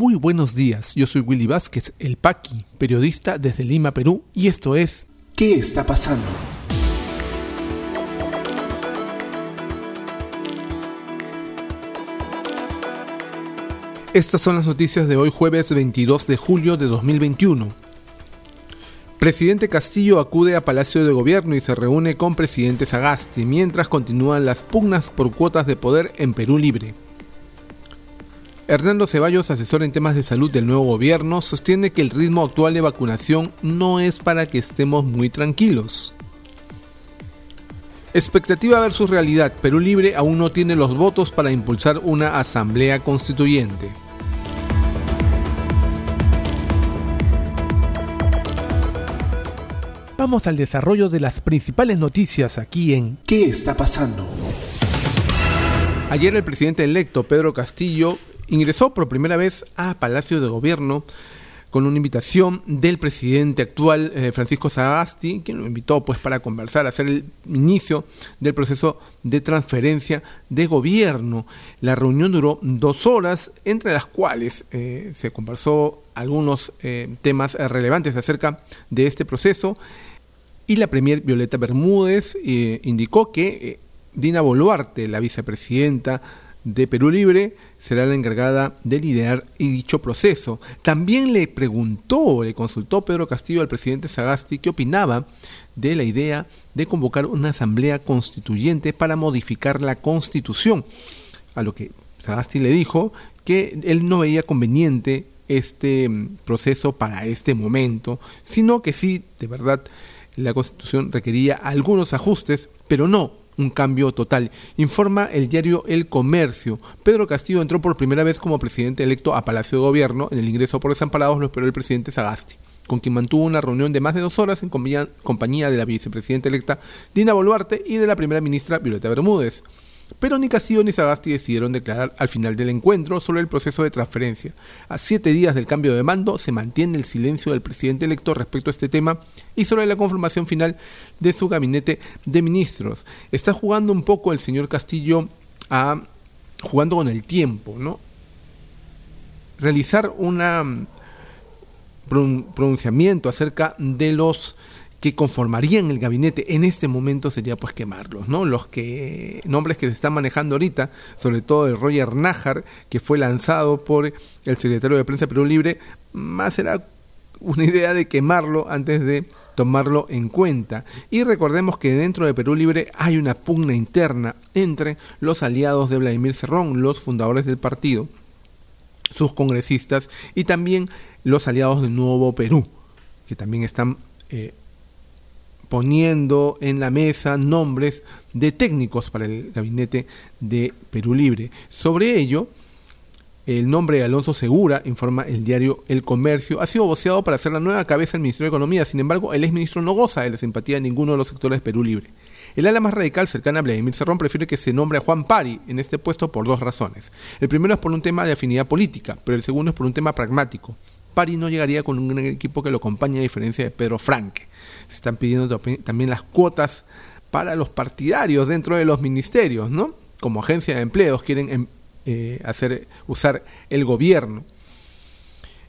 Muy buenos días, yo soy Willy Vázquez, el Paqui, periodista desde Lima, Perú, y esto es ¿Qué está pasando? Estas son las noticias de hoy jueves 22 de julio de 2021. Presidente Castillo acude a Palacio de Gobierno y se reúne con presidente Sagasti mientras continúan las pugnas por cuotas de poder en Perú Libre. Hernando Ceballos, asesor en temas de salud del nuevo gobierno, sostiene que el ritmo actual de vacunación no es para que estemos muy tranquilos. Expectativa versus realidad. Perú Libre aún no tiene los votos para impulsar una asamblea constituyente. Vamos al desarrollo de las principales noticias aquí en ¿Qué está pasando? Ayer el presidente electo Pedro Castillo ingresó por primera vez a Palacio de Gobierno con una invitación del presidente actual eh, Francisco Sagasti, quien lo invitó pues para conversar, hacer el inicio del proceso de transferencia de gobierno. La reunión duró dos horas, entre las cuales eh, se conversó algunos eh, temas relevantes acerca de este proceso y la premier Violeta Bermúdez indicó que Dina Boluarte, la vicepresidenta de Perú Libre será la encargada de liderar dicho proceso. También le preguntó, le consultó Pedro Castillo al presidente Sagasti qué opinaba de la idea de convocar una asamblea constituyente para modificar la constitución. A lo que Sagasti le dijo que él no veía conveniente este mm, proceso para este momento, sino que sí, de verdad, la constitución requería algunos ajustes, pero no un cambio total. Informa el diario El Comercio. Pedro Castillo entró por primera vez como presidente electo a Palacio de Gobierno. En el ingreso por desamparados lo esperó el presidente Sagasti, con quien mantuvo una reunión de más de dos horas en compañía de la vicepresidenta electa Dina Boluarte y de la primera ministra Violeta Bermúdez. Pero ni Castillo ni Sagasti decidieron declarar al final del encuentro sobre el proceso de transferencia. A siete días del cambio de mando se mantiene el silencio del presidente electo respecto a este tema y sobre la conformación final de su gabinete de ministros. Está jugando un poco el señor Castillo a jugando con el tiempo, ¿no? Realizar un pronunciamiento acerca de los que conformarían el gabinete en este momento sería pues quemarlos, ¿no? Los que nombres que se están manejando ahorita, sobre todo el Roger Nájar, que fue lanzado por el secretario de Prensa Perú Libre, más será una idea de quemarlo antes de tomarlo en cuenta. Y recordemos que dentro de Perú Libre hay una pugna interna entre los aliados de Vladimir Cerrón, los fundadores del partido, sus congresistas y también los aliados de Nuevo Perú, que también están eh, poniendo en la mesa nombres de técnicos para el gabinete de Perú Libre. Sobre ello, el nombre de Alonso Segura, informa el diario El Comercio, ha sido voceado para ser la nueva cabeza del Ministerio de Economía. Sin embargo, el exministro no goza de la simpatía de ninguno de los sectores de Perú Libre. El ala más radical cercana a Vladimir Cerrón prefiere que se nombre a Juan Pari en este puesto por dos razones. El primero es por un tema de afinidad política, pero el segundo es por un tema pragmático. Pari no llegaría con un equipo que lo acompañe a diferencia de Pedro Franque. Se están pidiendo también las cuotas para los partidarios dentro de los ministerios, ¿no? Como agencia de empleos quieren em, eh, hacer, usar el gobierno.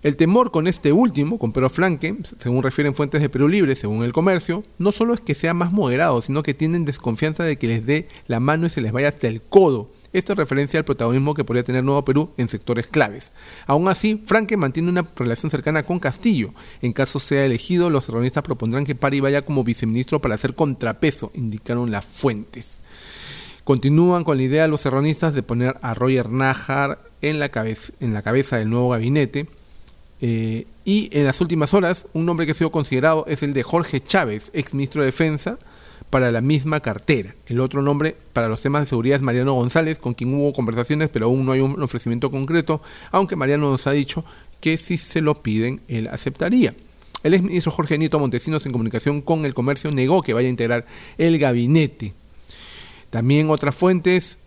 El temor con este último, con Pedro Franque, según refieren fuentes de Perú Libre, según el comercio, no solo es que sea más moderado, sino que tienen desconfianza de que les dé la mano y se les vaya hasta el codo esto es referencia al protagonismo que podría tener Nuevo Perú en sectores claves. Aún así, Franque mantiene una relación cercana con Castillo. En caso sea elegido, los terroristas propondrán que Pari vaya como viceministro para hacer contrapeso, indicaron las fuentes. Continúan con la idea los serronistas de poner a Roger Najar en la cabeza, en la cabeza del nuevo gabinete. Eh, y en las últimas horas, un nombre que ha sido considerado es el de Jorge Chávez, ex ministro de Defensa, para la misma cartera. El otro nombre para los temas de seguridad es Mariano González, con quien hubo conversaciones, pero aún no hay un ofrecimiento concreto, aunque Mariano nos ha dicho que si se lo piden, él aceptaría. El exministro Jorge Nieto Montesinos, en comunicación con el comercio, negó que vaya a integrar el gabinete. También otras fuentes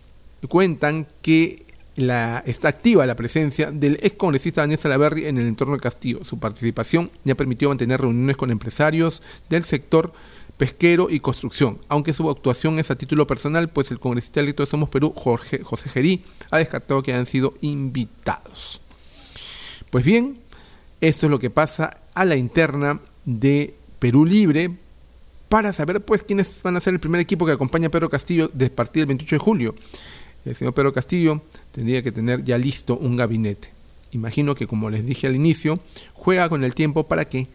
cuentan que la, está activa la presencia del ex congresista Daniel Salaverri en el entorno del Castillo. Su participación ya permitió mantener reuniones con empresarios del sector pesquero y construcción, aunque su actuación es a título personal, pues el congresista electo de Somos Perú, Jorge, José Gerí, ha descartado que hayan sido invitados. Pues bien, esto es lo que pasa a la interna de Perú Libre para saber pues quiénes van a ser el primer equipo que acompaña a Pedro Castillo desde partir del 28 de julio. El señor Pedro Castillo tendría que tener ya listo un gabinete. Imagino que como les dije al inicio, juega con el tiempo para que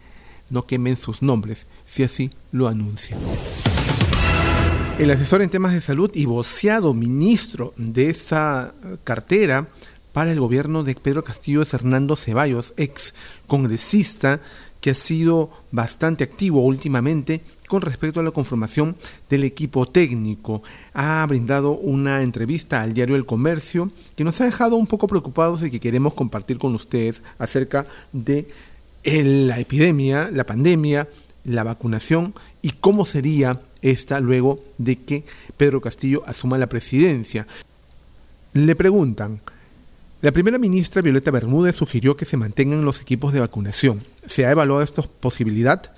no quemen sus nombres, si así lo anuncian. El asesor en temas de salud y voceado ministro de esa cartera para el gobierno de Pedro Castillo es Hernando Ceballos, ex congresista que ha sido bastante activo últimamente con respecto a la conformación del equipo técnico. Ha brindado una entrevista al diario El Comercio que nos ha dejado un poco preocupados y que queremos compartir con ustedes acerca de la epidemia, la pandemia, la vacunación y cómo sería esta luego de que Pedro Castillo asuma la presidencia. Le preguntan, la primera ministra Violeta Bermúdez sugirió que se mantengan los equipos de vacunación. ¿Se ha evaluado esta posibilidad?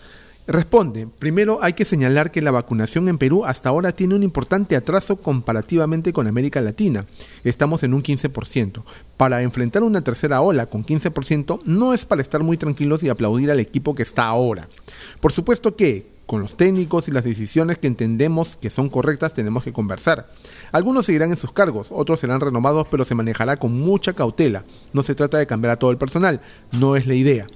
Responde, primero hay que señalar que la vacunación en Perú hasta ahora tiene un importante atraso comparativamente con América Latina. Estamos en un 15%. Para enfrentar una tercera ola con 15% no es para estar muy tranquilos y aplaudir al equipo que está ahora. Por supuesto que, con los técnicos y las decisiones que entendemos que son correctas tenemos que conversar. Algunos seguirán en sus cargos, otros serán renovados, pero se manejará con mucha cautela. No se trata de cambiar a todo el personal, no es la idea.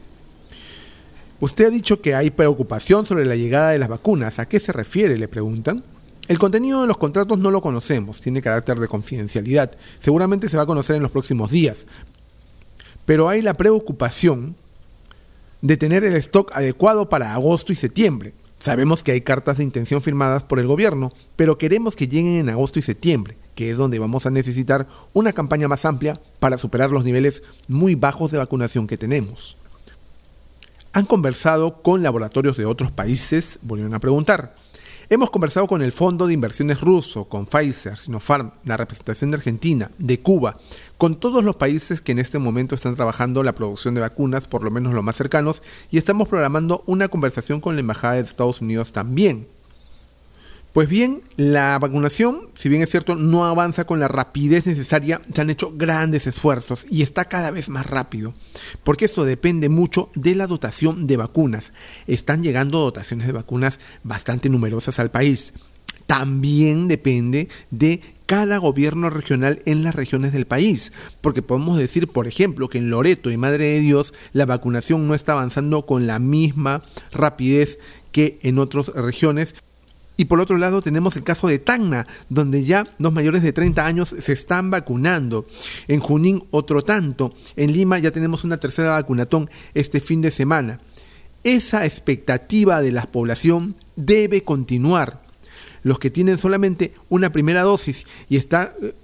Usted ha dicho que hay preocupación sobre la llegada de las vacunas. ¿A qué se refiere? Le preguntan. El contenido de los contratos no lo conocemos, tiene carácter de confidencialidad. Seguramente se va a conocer en los próximos días. Pero hay la preocupación de tener el stock adecuado para agosto y septiembre. Sabemos que hay cartas de intención firmadas por el gobierno, pero queremos que lleguen en agosto y septiembre, que es donde vamos a necesitar una campaña más amplia para superar los niveles muy bajos de vacunación que tenemos. Han conversado con laboratorios de otros países, volvieron a preguntar. Hemos conversado con el Fondo de Inversiones ruso, con Pfizer, Sinopharm, la representación de Argentina, de Cuba, con todos los países que en este momento están trabajando la producción de vacunas, por lo menos los más cercanos, y estamos programando una conversación con la Embajada de Estados Unidos también. Pues bien, la vacunación, si bien es cierto, no avanza con la rapidez necesaria, se han hecho grandes esfuerzos y está cada vez más rápido, porque eso depende mucho de la dotación de vacunas. Están llegando dotaciones de vacunas bastante numerosas al país. También depende de cada gobierno regional en las regiones del país, porque podemos decir, por ejemplo, que en Loreto y Madre de Dios la vacunación no está avanzando con la misma rapidez que en otras regiones y por otro lado tenemos el caso de Tacna, donde ya los mayores de 30 años se están vacunando. En Junín otro tanto. En Lima ya tenemos una tercera vacunatón este fin de semana. Esa expectativa de la población debe continuar. Los que tienen solamente una primera dosis y está eh,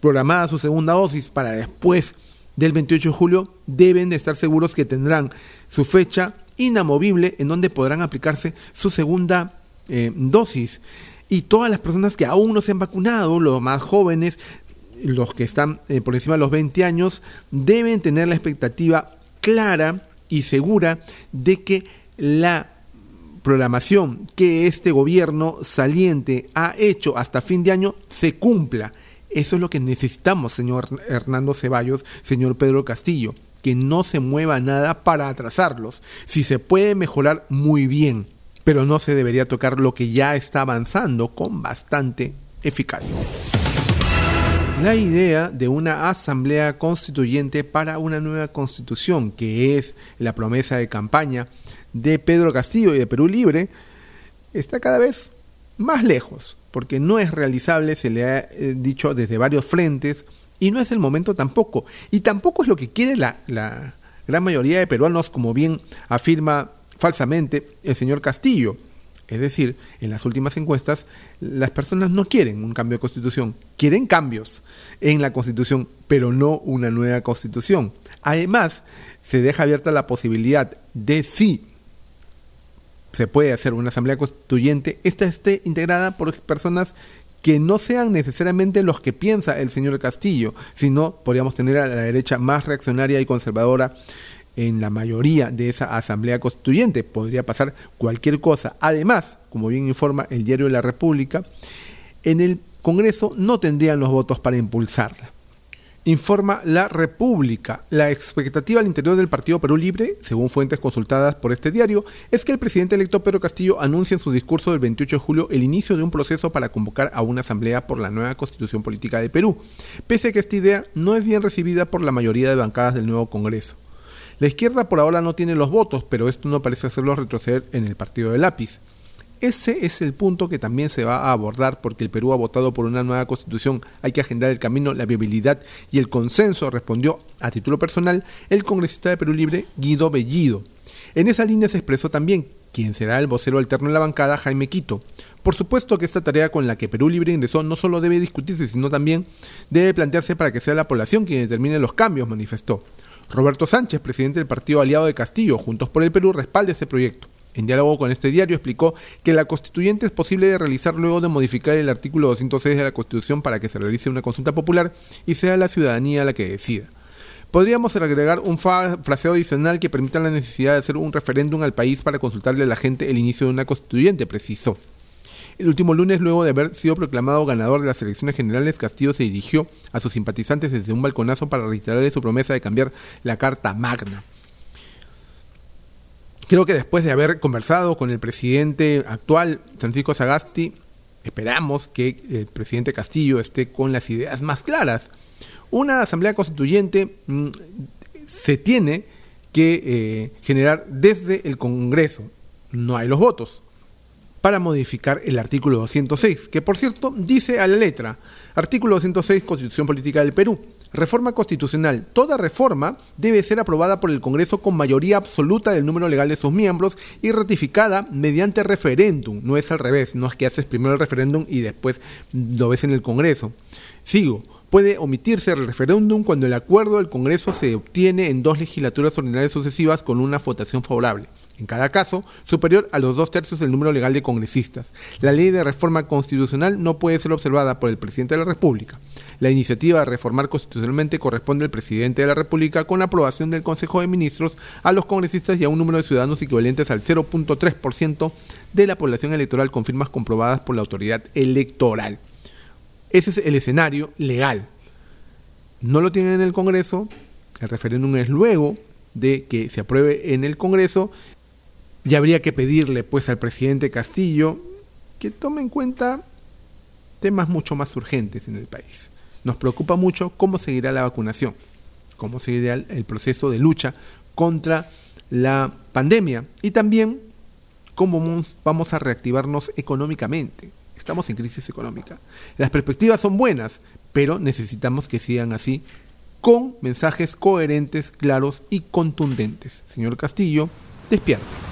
programada su segunda dosis para después del 28 de julio deben de estar seguros que tendrán su fecha inamovible en donde podrán aplicarse su segunda eh, dosis. Y todas las personas que aún no se han vacunado, los más jóvenes, los que están eh, por encima de los 20 años, deben tener la expectativa clara y segura de que la programación que este gobierno saliente ha hecho hasta fin de año se cumpla. Eso es lo que necesitamos, señor Hernando Ceballos, señor Pedro Castillo, que no se mueva nada para atrasarlos. Si se puede mejorar, muy bien pero no se debería tocar lo que ya está avanzando con bastante eficacia. La idea de una asamblea constituyente para una nueva constitución, que es la promesa de campaña de Pedro Castillo y de Perú Libre, está cada vez más lejos, porque no es realizable, se le ha eh, dicho desde varios frentes, y no es el momento tampoco. Y tampoco es lo que quiere la, la gran mayoría de peruanos, como bien afirma falsamente el señor Castillo. Es decir, en las últimas encuestas las personas no quieren un cambio de constitución, quieren cambios en la constitución, pero no una nueva constitución. Además, se deja abierta la posibilidad de si se puede hacer una asamblea constituyente, esta esté integrada por personas que no sean necesariamente los que piensa el señor Castillo, sino podríamos tener a la derecha más reaccionaria y conservadora en la mayoría de esa asamblea constituyente. Podría pasar cualquier cosa. Además, como bien informa el diario de la República, en el Congreso no tendrían los votos para impulsarla. informa La República. La expectativa al interior del Partido Perú Libre, según fuentes consultadas por este diario, es que el presidente electo Pedro Castillo anuncie en su discurso del 28 de julio el inicio de un proceso para convocar a una asamblea por la nueva constitución política de Perú, pese a que esta idea no es bien recibida por la mayoría de bancadas del nuevo Congreso. La izquierda por ahora no tiene los votos, pero esto no parece hacerlo retroceder en el partido de lápiz. Ese es el punto que también se va a abordar porque el Perú ha votado por una nueva constitución. Hay que agendar el camino, la viabilidad y el consenso, respondió a título personal el congresista de Perú Libre, Guido Bellido. En esa línea se expresó también quien será el vocero alterno en la bancada, Jaime Quito. Por supuesto que esta tarea con la que Perú Libre ingresó no solo debe discutirse, sino también debe plantearse para que sea la población quien determine los cambios, manifestó. Roberto Sánchez, presidente del partido aliado de Castillo, Juntos por el Perú, respalda este proyecto. En diálogo con este diario explicó que la constituyente es posible de realizar luego de modificar el artículo 206 de la Constitución para que se realice una consulta popular y sea la ciudadanía la que decida. Podríamos agregar un fraseo adicional que permita la necesidad de hacer un referéndum al país para consultarle a la gente el inicio de una constituyente, precisó. El último lunes, luego de haber sido proclamado ganador de las elecciones generales, Castillo se dirigió a sus simpatizantes desde un balconazo para reiterarle su promesa de cambiar la Carta Magna. Creo que después de haber conversado con el presidente actual, Francisco Sagasti, esperamos que el presidente Castillo esté con las ideas más claras. Una asamblea constituyente mm, se tiene que eh, generar desde el Congreso. No hay los votos para modificar el artículo 206, que por cierto dice a la letra, artículo 206 Constitución Política del Perú, Reforma constitucional. Toda reforma debe ser aprobada por el Congreso con mayoría absoluta del número legal de sus miembros y ratificada mediante referéndum. No es al revés, no es que haces primero el referéndum y después lo ves en el Congreso. Sigo. Puede omitirse el referéndum cuando el acuerdo del Congreso se obtiene en dos legislaturas ordinarias sucesivas con una votación favorable en cada caso, superior a los dos tercios del número legal de congresistas. La ley de reforma constitucional no puede ser observada por el presidente de la República. La iniciativa de reformar constitucionalmente corresponde al presidente de la República con aprobación del Consejo de Ministros a los congresistas y a un número de ciudadanos equivalentes al 0.3% de la población electoral con firmas comprobadas por la autoridad electoral. Ese es el escenario legal. No lo tienen en el Congreso, el referéndum es luego de que se apruebe en el Congreso y habría que pedirle pues al presidente Castillo que tome en cuenta temas mucho más urgentes en el país. Nos preocupa mucho cómo seguirá la vacunación, cómo seguirá el proceso de lucha contra la pandemia y también cómo vamos a reactivarnos económicamente. Estamos en crisis económica. Las perspectivas son buenas, pero necesitamos que sigan así con mensajes coherentes, claros y contundentes. Señor Castillo, despierta.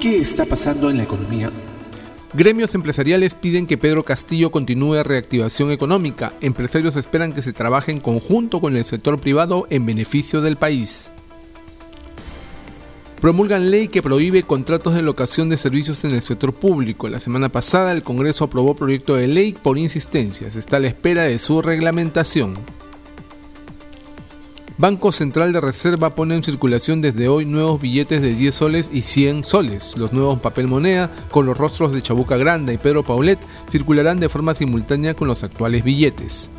¿Qué está pasando en la economía? Gremios empresariales piden que Pedro Castillo continúe reactivación económica. Empresarios esperan que se trabaje en conjunto con el sector privado en beneficio del país. Promulgan ley que prohíbe contratos de locación de servicios en el sector público. La semana pasada el Congreso aprobó proyecto de ley por insistencias. Está a la espera de su reglamentación. Banco Central de Reserva pone en circulación desde hoy nuevos billetes de 10 soles y 100 soles. Los nuevos papel moneda con los rostros de Chabuca Granda y Pedro Paulet circularán de forma simultánea con los actuales billetes.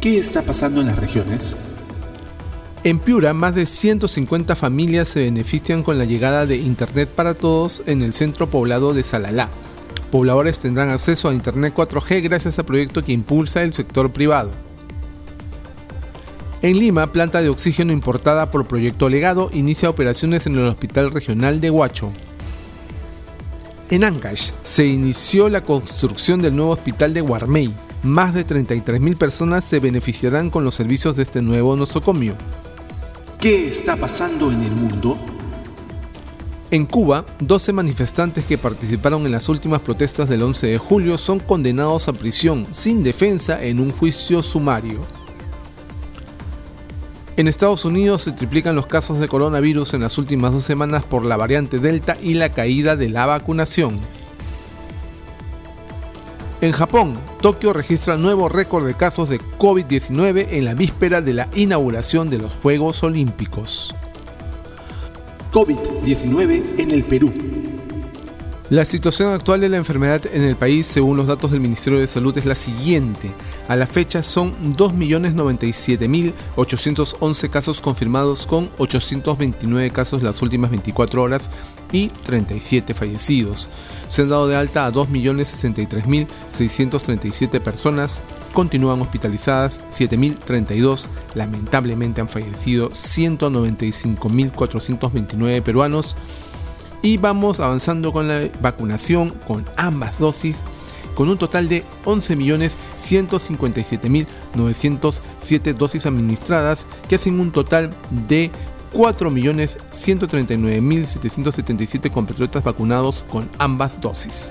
¿Qué está pasando en las regiones? En Piura, más de 150 familias se benefician con la llegada de Internet para Todos en el centro poblado de Salalá. Pobladores tendrán acceso a Internet 4G gracias al proyecto que impulsa el sector privado. En Lima, planta de oxígeno importada por Proyecto Legado inicia operaciones en el Hospital Regional de Huacho. En Ancash se inició la construcción del nuevo hospital de Guarmey. Más de 33.000 personas se beneficiarán con los servicios de este nuevo nosocomio. ¿Qué está pasando en el mundo? En Cuba, 12 manifestantes que participaron en las últimas protestas del 11 de julio son condenados a prisión sin defensa en un juicio sumario. En Estados Unidos se triplican los casos de coronavirus en las últimas dos semanas por la variante Delta y la caída de la vacunación. En Japón, Tokio registra nuevo récord de casos de COVID-19 en la víspera de la inauguración de los Juegos Olímpicos. COVID-19 en el Perú. La situación actual de la enfermedad en el país, según los datos del Ministerio de Salud, es la siguiente. A la fecha son 2.097.811 casos confirmados con 829 casos las últimas 24 horas y 37 fallecidos. Se han dado de alta a 2.063.637 personas. Continúan hospitalizadas 7.032. Lamentablemente han fallecido 195.429 peruanos y vamos avanzando con la vacunación con ambas dosis con un total de 11.157.907 dosis administradas que hacen un total de 4.139.777 compatriotas vacunados con ambas dosis.